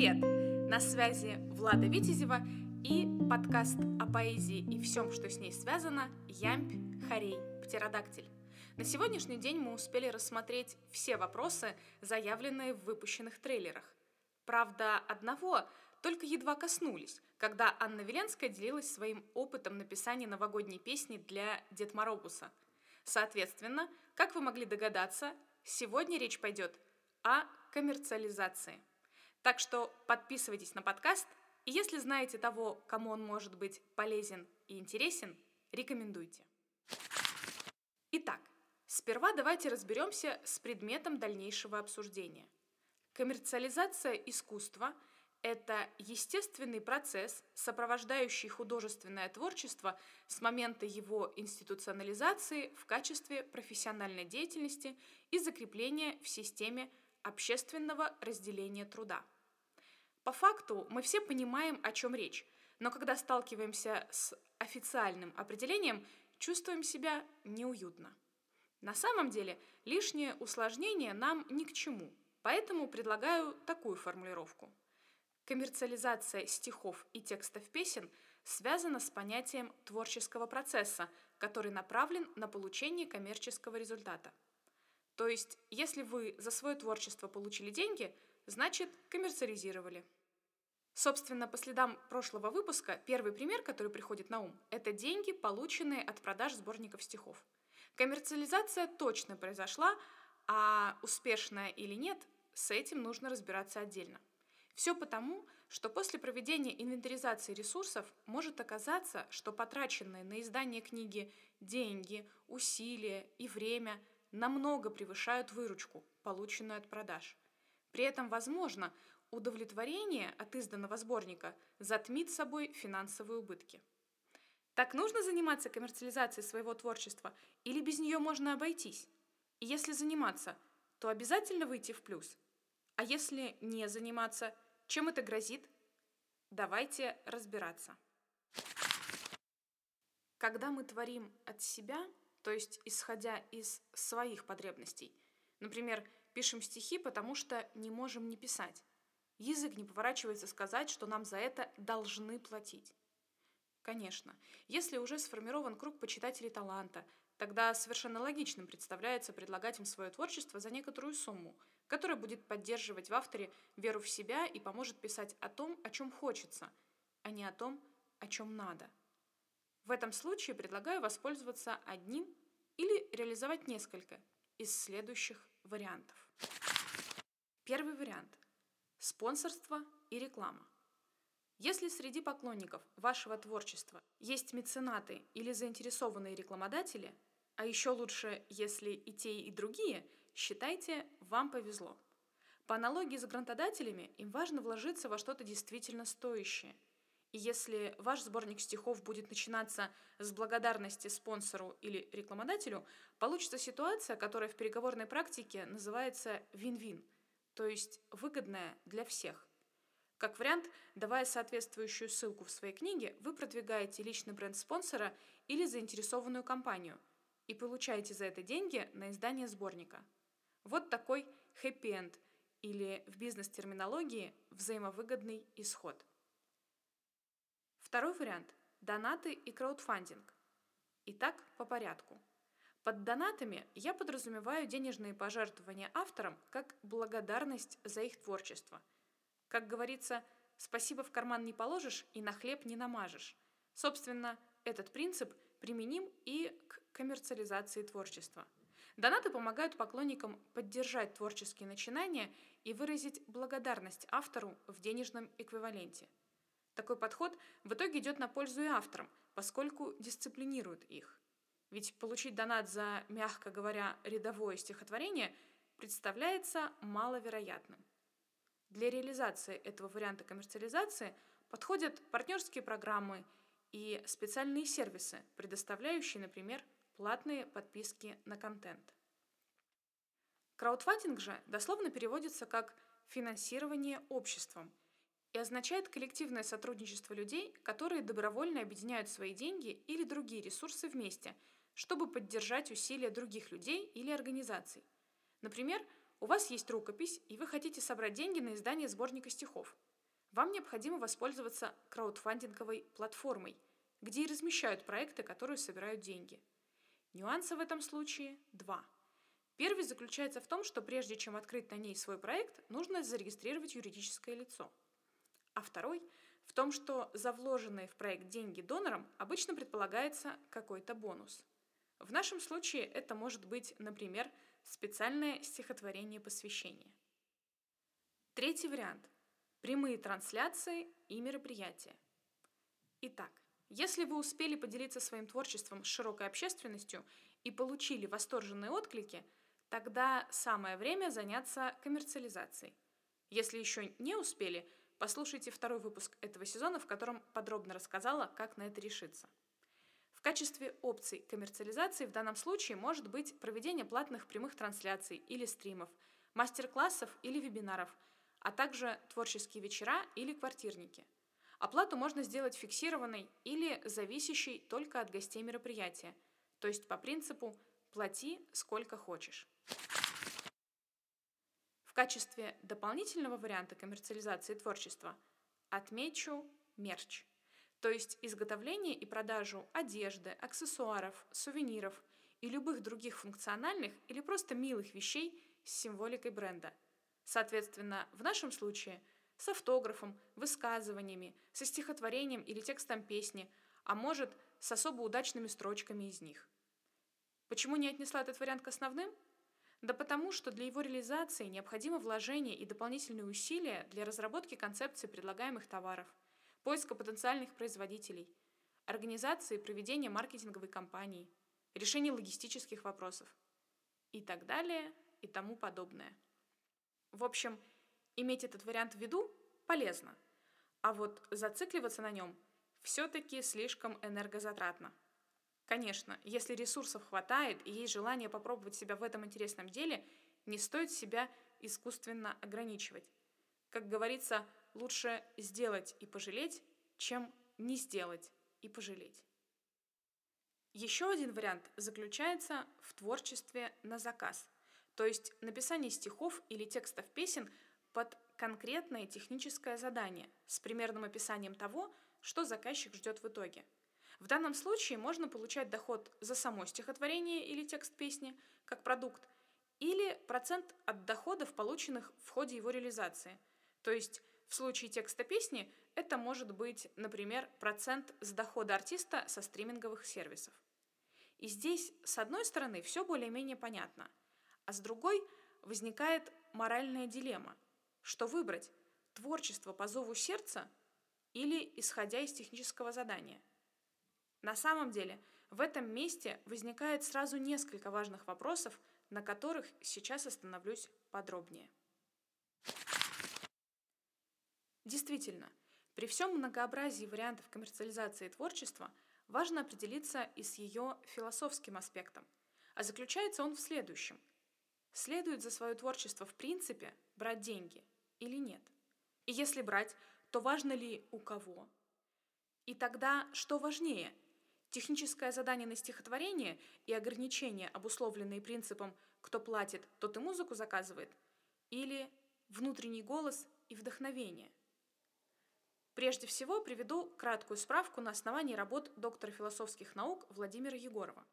Привет! На связи Влада Витязева и подкаст о поэзии и всем, что с ней связано «Ямпь, Харей, Птеродактиль». На сегодняшний день мы успели рассмотреть все вопросы, заявленные в выпущенных трейлерах. Правда, одного только едва коснулись, когда Анна Веленская делилась своим опытом написания новогодней песни для Дед Моробуса. Соответственно, как вы могли догадаться, сегодня речь пойдет о коммерциализации. Так что подписывайтесь на подкаст, и если знаете того, кому он может быть полезен и интересен, рекомендуйте. Итак, сперва давайте разберемся с предметом дальнейшего обсуждения. Коммерциализация искусства – это естественный процесс, сопровождающий художественное творчество с момента его институционализации в качестве профессиональной деятельности и закрепления в системе общественного разделения труда. По факту мы все понимаем, о чем речь, но когда сталкиваемся с официальным определением, чувствуем себя неуютно. На самом деле лишнее усложнение нам ни к чему, поэтому предлагаю такую формулировку. Коммерциализация стихов и текстов песен связана с понятием творческого процесса, который направлен на получение коммерческого результата – то есть, если вы за свое творчество получили деньги, значит, коммерциализировали. Собственно, по следам прошлого выпуска, первый пример, который приходит на ум, это деньги, полученные от продаж сборников стихов. Коммерциализация точно произошла, а успешная или нет, с этим нужно разбираться отдельно. Все потому, что после проведения инвентаризации ресурсов может оказаться, что потраченные на издание книги деньги, усилия и время намного превышают выручку, полученную от продаж. При этом, возможно, удовлетворение от изданного сборника затмит собой финансовые убытки. Так нужно заниматься коммерциализацией своего творчества или без нее можно обойтись? И если заниматься, то обязательно выйти в плюс. А если не заниматься, чем это грозит? Давайте разбираться. Когда мы творим от себя – то есть исходя из своих потребностей. Например, пишем стихи, потому что не можем не писать. Язык не поворачивается сказать, что нам за это должны платить. Конечно, если уже сформирован круг почитателей таланта, тогда совершенно логичным представляется предлагать им свое творчество за некоторую сумму, которая будет поддерживать в авторе веру в себя и поможет писать о том, о чем хочется, а не о том, о чем надо – в этом случае предлагаю воспользоваться одним или реализовать несколько из следующих вариантов. Первый вариант – спонсорство и реклама. Если среди поклонников вашего творчества есть меценаты или заинтересованные рекламодатели, а еще лучше, если и те, и другие, считайте, вам повезло. По аналогии с грантодателями, им важно вложиться во что-то действительно стоящее – и если ваш сборник стихов будет начинаться с благодарности спонсору или рекламодателю, получится ситуация, которая в переговорной практике называется вин-вин, то есть выгодная для всех. Как вариант, давая соответствующую ссылку в своей книге, вы продвигаете личный бренд спонсора или заинтересованную компанию и получаете за это деньги на издание сборника. Вот такой хэппи-энд или в бизнес-терминологии взаимовыгодный исход – Второй вариант – донаты и краудфандинг. Итак, по порядку. Под донатами я подразумеваю денежные пожертвования авторам как благодарность за их творчество. Как говорится, спасибо в карман не положишь и на хлеб не намажешь. Собственно, этот принцип применим и к коммерциализации творчества. Донаты помогают поклонникам поддержать творческие начинания и выразить благодарность автору в денежном эквиваленте – такой подход в итоге идет на пользу и авторам, поскольку дисциплинирует их. Ведь получить донат за, мягко говоря, рядовое стихотворение представляется маловероятным. Для реализации этого варианта коммерциализации подходят партнерские программы и специальные сервисы, предоставляющие, например, платные подписки на контент. Краудфандинг же дословно переводится как «финансирование обществом», и означает коллективное сотрудничество людей, которые добровольно объединяют свои деньги или другие ресурсы вместе, чтобы поддержать усилия других людей или организаций. Например, у вас есть рукопись, и вы хотите собрать деньги на издание сборника стихов. Вам необходимо воспользоваться краудфандинговой платформой, где и размещают проекты, которые собирают деньги. Нюансы в этом случае два. Первый заключается в том, что прежде чем открыть на ней свой проект, нужно зарегистрировать юридическое лицо. А второй в том, что за вложенные в проект деньги донорам обычно предполагается какой-то бонус. В нашем случае это может быть, например, специальное стихотворение посвящения. Третий вариант – прямые трансляции и мероприятия. Итак, если вы успели поделиться своим творчеством с широкой общественностью и получили восторженные отклики, тогда самое время заняться коммерциализацией. Если еще не успели, послушайте второй выпуск этого сезона, в котором подробно рассказала, как на это решиться. В качестве опций коммерциализации в данном случае может быть проведение платных прямых трансляций или стримов, мастер-классов или вебинаров, а также творческие вечера или квартирники. Оплату можно сделать фиксированной или зависящей только от гостей мероприятия, то есть по принципу «плати сколько хочешь». В качестве дополнительного варианта коммерциализации творчества отмечу мерч – то есть изготовление и продажу одежды, аксессуаров, сувениров и любых других функциональных или просто милых вещей с символикой бренда. Соответственно, в нашем случае с автографом, высказываниями, со стихотворением или текстом песни, а может, с особо удачными строчками из них. Почему не отнесла этот вариант к основным? Да потому, что для его реализации необходимо вложение и дополнительные усилия для разработки концепции предлагаемых товаров – поиска потенциальных производителей, организации и проведения маркетинговой кампании, решения логистических вопросов и так далее и тому подобное. В общем, иметь этот вариант в виду полезно, а вот зацикливаться на нем все-таки слишком энергозатратно. Конечно, если ресурсов хватает и есть желание попробовать себя в этом интересном деле, не стоит себя искусственно ограничивать. Как говорится, лучше сделать и пожалеть, чем не сделать и пожалеть. Еще один вариант заключается в творчестве на заказ, то есть написание стихов или текстов песен под конкретное техническое задание с примерным описанием того, что заказчик ждет в итоге. В данном случае можно получать доход за само стихотворение или текст песни как продукт, или процент от доходов, полученных в ходе его реализации. То есть в случае текста песни это может быть, например, процент с дохода артиста со стриминговых сервисов. И здесь, с одной стороны, все более-менее понятно, а с другой возникает моральная дилемма. Что выбрать? Творчество по зову сердца или исходя из технического задания? На самом деле, в этом месте возникает сразу несколько важных вопросов, на которых сейчас остановлюсь подробнее. Действительно, при всем многообразии вариантов коммерциализации творчества важно определиться и с ее философским аспектом, а заключается он в следующем. Следует за свое творчество в принципе брать деньги или нет? И если брать, то важно ли у кого? И тогда что важнее? Техническое задание на стихотворение и ограничения, обусловленные принципом «кто платит, тот и музыку заказывает» или внутренний голос и вдохновение – Прежде всего приведу краткую справку на основании работ доктора философских наук Владимира Егорова.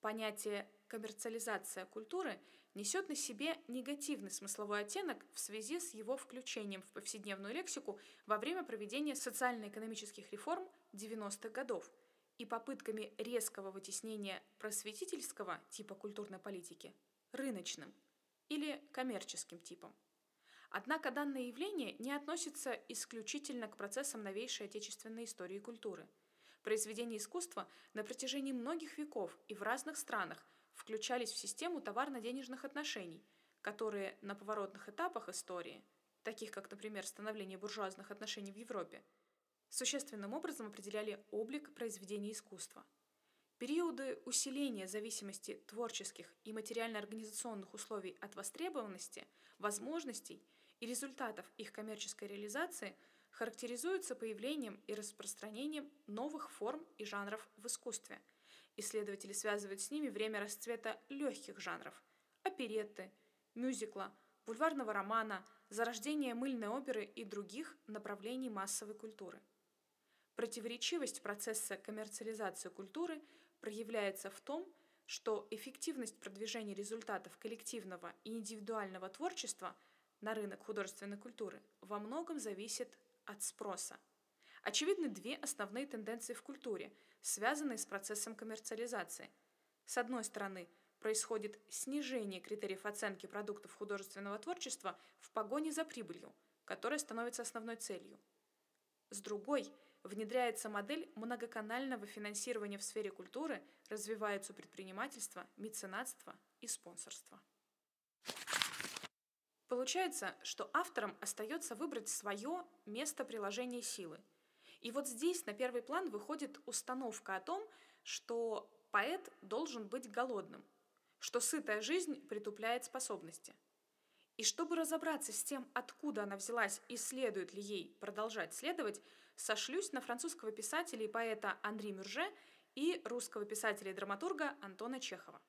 Понятие «коммерциализация культуры» несет на себе негативный смысловой оттенок в связи с его включением в повседневную лексику во время проведения социально-экономических реформ 90-х годов и попытками резкого вытеснения просветительского типа культурной политики рыночным или коммерческим типом. Однако данное явление не относится исключительно к процессам новейшей отечественной истории и культуры. Произведения искусства на протяжении многих веков и в разных странах включались в систему товарно-денежных отношений, которые на поворотных этапах истории, таких как, например, становление буржуазных отношений в Европе, существенным образом определяли облик произведений искусства. Периоды усиления зависимости творческих и материально-организационных условий от востребованности, возможностей – и результатов их коммерческой реализации характеризуются появлением и распространением новых форм и жанров в искусстве. Исследователи связывают с ними время расцвета легких жанров – оперетты, мюзикла, бульварного романа, зарождения мыльной оперы и других направлений массовой культуры. Противоречивость процесса коммерциализации культуры проявляется в том, что эффективность продвижения результатов коллективного и индивидуального творчества на рынок художественной культуры во многом зависит от спроса. Очевидны две основные тенденции в культуре, связанные с процессом коммерциализации. С одной стороны, происходит снижение критериев оценки продуктов художественного творчества в погоне за прибылью, которая становится основной целью. С другой – внедряется модель многоканального финансирования в сфере культуры, развивается предпринимательство, меценатство и спонсорство. Получается, что авторам остается выбрать свое место приложения силы. И вот здесь на первый план выходит установка о том, что поэт должен быть голодным, что сытая жизнь притупляет способности. И чтобы разобраться с тем, откуда она взялась и следует ли ей продолжать следовать, сошлюсь на французского писателя и поэта Анри Мюрже и русского писателя и драматурга Антона Чехова.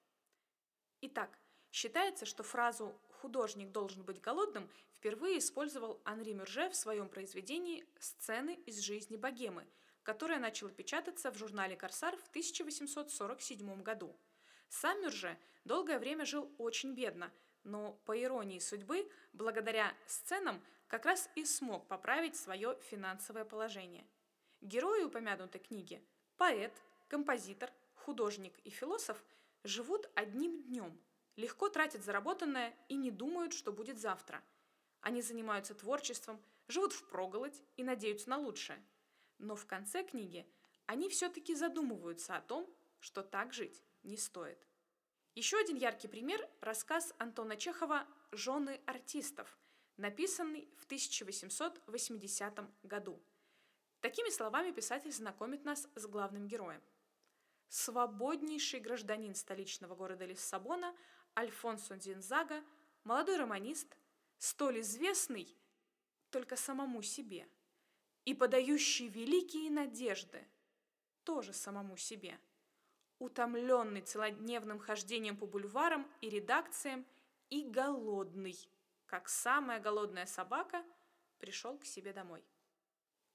Итак, считается, что фразу «художник должен быть голодным» впервые использовал Анри Мюрже в своем произведении «Сцены из жизни богемы», которое начало печататься в журнале «Корсар» в 1847 году. Сам Мюрже долгое время жил очень бедно, но, по иронии судьбы, благодаря сценам как раз и смог поправить свое финансовое положение. Герои упомянутой книги – поэт, композитор, художник и философ – живут одним днем, легко тратят заработанное и не думают, что будет завтра. Они занимаются творчеством, живут в проголодь и надеются на лучшее. Но в конце книги они все-таки задумываются о том, что так жить не стоит. Еще один яркий пример – рассказ Антона Чехова «Жены артистов», написанный в 1880 году. Такими словами писатель знакомит нас с главным героем. Свободнейший гражданин столичного города Лиссабона Альфонсо Динзага, молодой романист, столь известный только самому себе и подающий великие надежды тоже самому себе, утомленный целодневным хождением по бульварам и редакциям и голодный – как самая голодная собака, пришел к себе домой.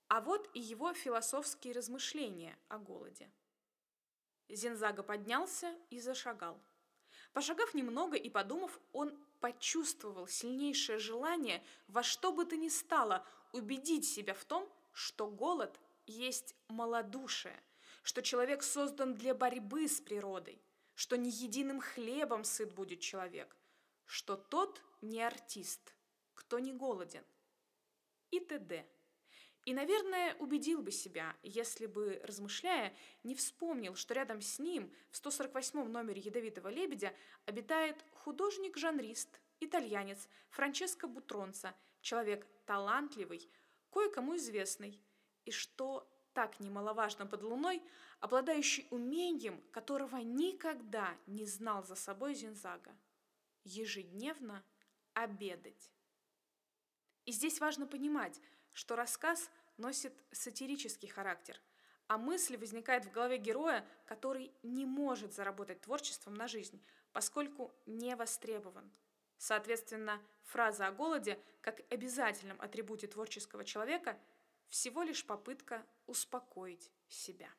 А вот и его философские размышления о голоде. Зензага поднялся и зашагал. Пошагав немного и подумав, он почувствовал сильнейшее желание во что бы то ни стало убедить себя в том, что голод есть малодушие, что человек создан для борьбы с природой, что не единым хлебом сыт будет человек, что тот не артист, кто не голоден и т.д. И, наверное, убедил бы себя, если бы, размышляя, не вспомнил, что рядом с ним в 148 номере «Ядовитого лебедя» обитает художник-жанрист, итальянец Франческо Бутронца, человек талантливый, кое-кому известный, и что так немаловажно под луной, обладающий умением, которого никогда не знал за собой Зинзага ежедневно обедать. И здесь важно понимать, что рассказ носит сатирический характер, а мысль возникает в голове героя, который не может заработать творчеством на жизнь, поскольку не востребован. Соответственно, фраза о голоде как обязательном атрибуте творческого человека всего лишь попытка успокоить себя.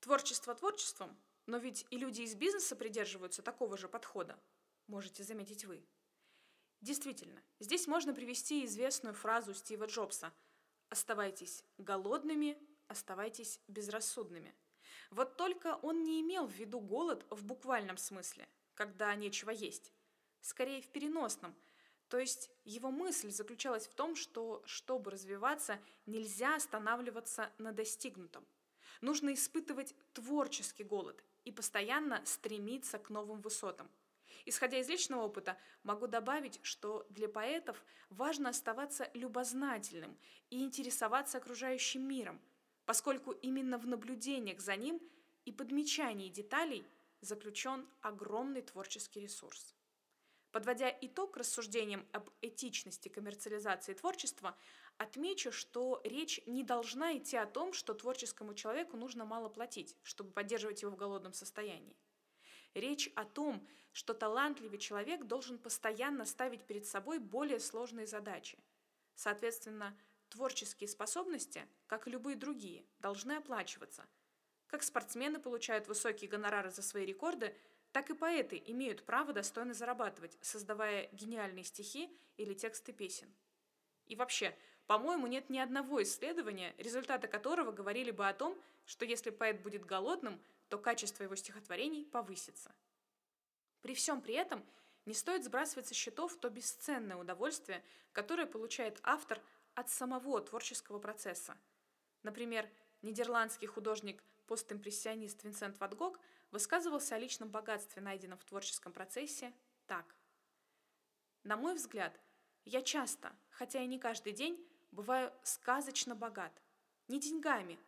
Творчество творчеством, но ведь и люди из бизнеса придерживаются такого же подхода, можете заметить вы. Действительно, здесь можно привести известную фразу Стива Джобса «Оставайтесь голодными, оставайтесь безрассудными». Вот только он не имел в виду голод в буквальном смысле, когда нечего есть, скорее в переносном, то есть его мысль заключалась в том, что, чтобы развиваться, нельзя останавливаться на достигнутом. Нужно испытывать творческий голод и постоянно стремиться к новым высотам. Исходя из личного опыта, могу добавить, что для поэтов важно оставаться любознательным и интересоваться окружающим миром, поскольку именно в наблюдениях за ним и подмечании деталей заключен огромный творческий ресурс. Подводя итог рассуждениям об этичности коммерциализации творчества, отмечу, что речь не должна идти о том, что творческому человеку нужно мало платить, чтобы поддерживать его в голодном состоянии. Речь о том, что талантливый человек должен постоянно ставить перед собой более сложные задачи. Соответственно, творческие способности, как и любые другие, должны оплачиваться. Как спортсмены получают высокие гонорары за свои рекорды, так и поэты имеют право достойно зарабатывать, создавая гениальные стихи или тексты песен. И вообще, по-моему, нет ни одного исследования, результаты которого говорили бы о том, что если поэт будет голодным, то качество его стихотворений повысится. При всем при этом не стоит сбрасывать со счетов то бесценное удовольствие, которое получает автор от самого творческого процесса. Например, нидерландский художник-постимпрессионист Винсент Ван Гог высказывался о личном богатстве, найденном в творческом процессе, так. На мой взгляд, я часто, хотя и не каждый день, бываю сказочно богат. Не деньгами,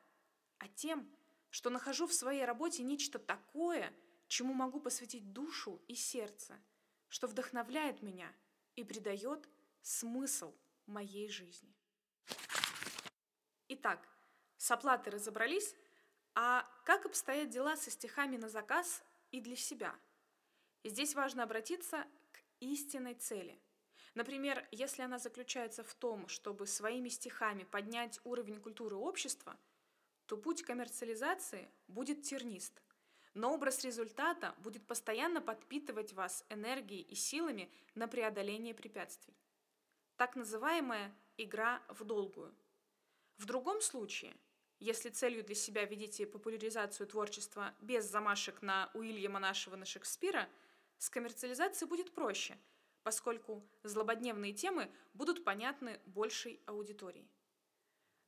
а тем, что нахожу в своей работе нечто такое, чему могу посвятить душу и сердце, что вдохновляет меня и придает смысл моей жизни. Итак, с оплатой разобрались, а как обстоят дела со стихами на заказ и для себя? здесь важно обратиться к истинной цели. Например, если она заключается в том, чтобы своими стихами поднять уровень культуры общества – то путь коммерциализации будет тернист. Но образ результата будет постоянно подпитывать вас энергией и силами на преодоление препятствий. Так называемая игра в долгую. В другом случае, если целью для себя видите популяризацию творчества без замашек на Уильяма нашего на Шекспира, с коммерциализацией будет проще, поскольку злободневные темы будут понятны большей аудитории.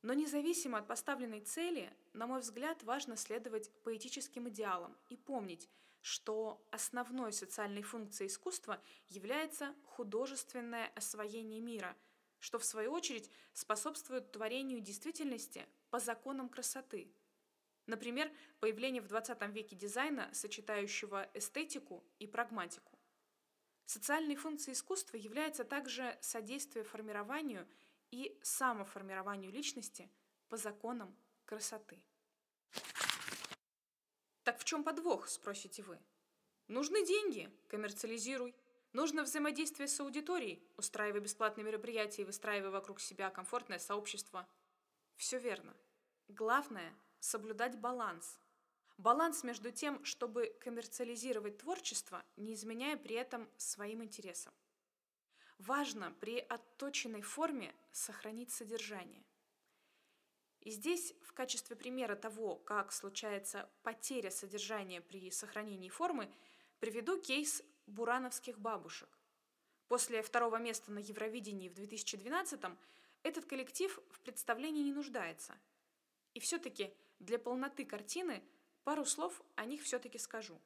Но независимо от поставленной цели, на мой взгляд, важно следовать поэтическим идеалам и помнить, что основной социальной функцией искусства является художественное освоение мира, что в свою очередь способствует творению действительности по законам красоты. Например, появление в 20 веке дизайна, сочетающего эстетику и прагматику. Социальной функцией искусства является также содействие формированию – и самоформированию личности по законам красоты. Так в чем подвох, спросите вы? Нужны деньги, коммерциализируй. Нужно взаимодействие с аудиторией, устраивая бесплатные мероприятия и выстраивая вокруг себя комфортное сообщество. Все верно. Главное – соблюдать баланс. Баланс между тем, чтобы коммерциализировать творчество, не изменяя при этом своим интересам. Важно при отточенной форме сохранить содержание. И здесь в качестве примера того, как случается потеря содержания при сохранении формы, приведу кейс бурановских бабушек. После второго места на Евровидении в 2012-м этот коллектив в представлении не нуждается. И все-таки для полноты картины пару слов о них все-таки скажу.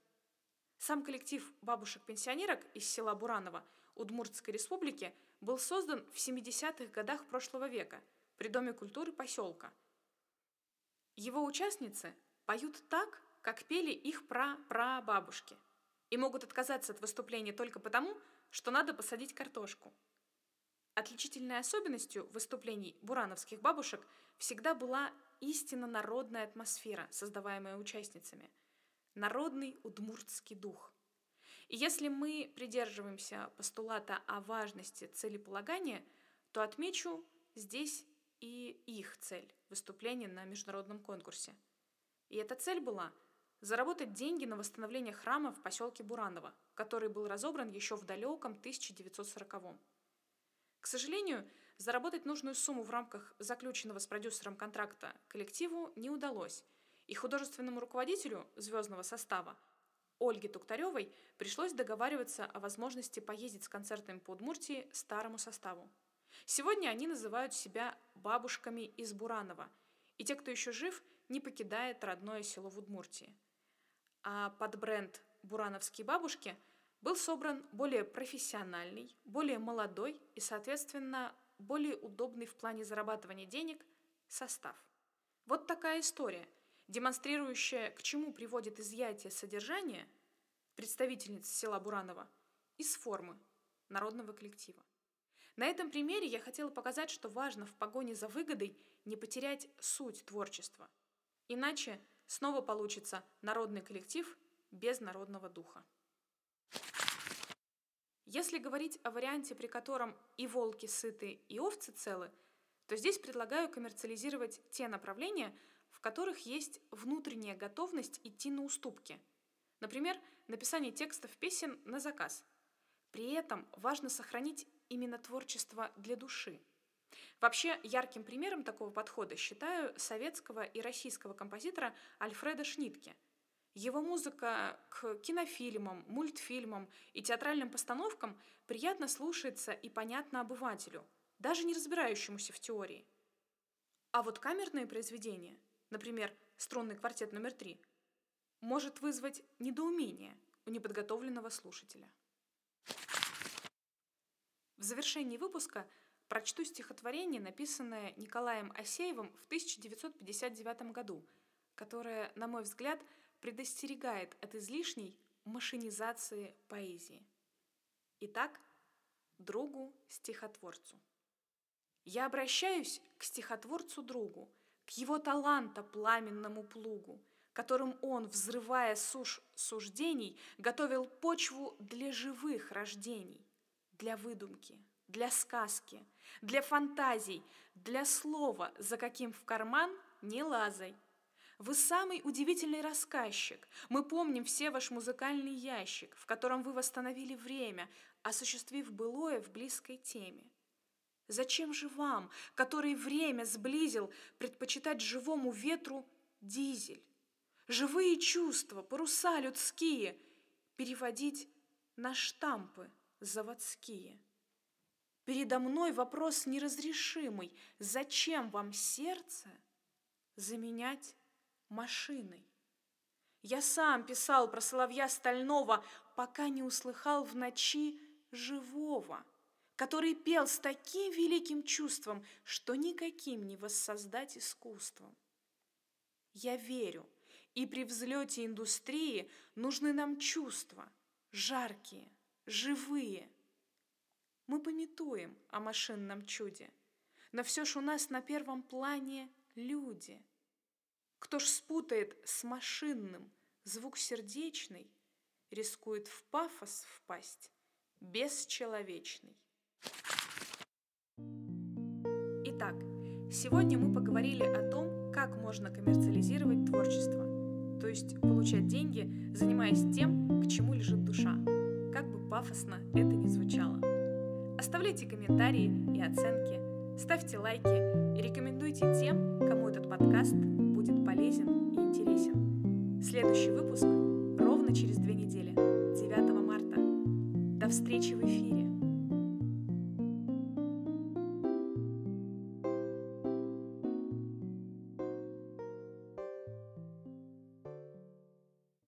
Сам коллектив бабушек-пенсионерок из села Бураново – Удмуртской республики был создан в 70-х годах прошлого века при Доме культуры поселка. Его участницы поют так, как пели их пра-прабабушки, и могут отказаться от выступления только потому, что надо посадить картошку. Отличительной особенностью выступлений бурановских бабушек всегда была истинно народная атмосфера, создаваемая участницами. Народный удмуртский дух – и если мы придерживаемся постулата о важности целеполагания, то отмечу здесь и их цель – выступление на международном конкурсе. И эта цель была заработать деньги на восстановление храма в поселке Бураново, который был разобран еще в далеком 1940-м. К сожалению, заработать нужную сумму в рамках заключенного с продюсером контракта коллективу не удалось, и художественному руководителю звездного состава – Ольге Туктаревой пришлось договариваться о возможности поездить с концертами по Удмуртии старому составу. Сегодня они называют себя бабушками из Буранова, и те, кто еще жив, не покидает родное село в Удмуртии. А под бренд «Бурановские бабушки» был собран более профессиональный, более молодой и, соответственно, более удобный в плане зарабатывания денег состав. Вот такая история – демонстрирующая, к чему приводит изъятие содержания представительниц села Буранова из формы народного коллектива. На этом примере я хотела показать, что важно в погоне за выгодой не потерять суть творчества. Иначе снова получится народный коллектив без народного духа. Если говорить о варианте, при котором и волки сыты, и овцы целы, то здесь предлагаю коммерциализировать те направления, в которых есть внутренняя готовность идти на уступки. Например, написание текстов песен на заказ. При этом важно сохранить именно творчество для души. Вообще, ярким примером такого подхода считаю советского и российского композитора Альфреда Шнитке – его музыка к кинофильмам, мультфильмам и театральным постановкам приятно слушается и понятна обывателю, даже не разбирающемуся в теории. А вот камерные произведения, например, струнный квартет номер три, может вызвать недоумение у неподготовленного слушателя. В завершении выпуска прочту стихотворение, написанное Николаем Осеевым в 1959 году, которое, на мой взгляд, предостерегает от излишней машинизации поэзии. Итак, другу-стихотворцу. Я обращаюсь к стихотворцу-другу, к его таланта пламенному плугу, которым он, взрывая суш суждений, готовил почву для живых рождений, для выдумки, для сказки, для фантазий, для слова, за каким в карман не лазай – вы самый удивительный рассказчик. Мы помним все ваш музыкальный ящик, в котором вы восстановили время, осуществив былое в близкой теме. Зачем же вам, который время сблизил, предпочитать живому ветру дизель? Живые чувства, паруса людские переводить на штампы заводские. Передо мной вопрос неразрешимый. Зачем вам сердце заменять машиной. Я сам писал про соловья стального, пока не услыхал в ночи живого, который пел с таким великим чувством, что никаким не воссоздать искусством. Я верю, и при взлете индустрии нужны нам чувства, жаркие, живые. Мы пометуем о машинном чуде, но все ж у нас на первом плане люди – кто ж спутает с машинным звук сердечный, рискует в пафос впасть бесчеловечный. Итак, сегодня мы поговорили о том, как можно коммерциализировать творчество, то есть получать деньги, занимаясь тем, к чему лежит душа, как бы пафосно это ни звучало. Оставляйте комментарии и оценки, ставьте лайки и рекомендуйте тем, кому этот подкаст будет полезен и интересен. Следующий выпуск ровно через две недели, 9 марта. До встречи в эфире!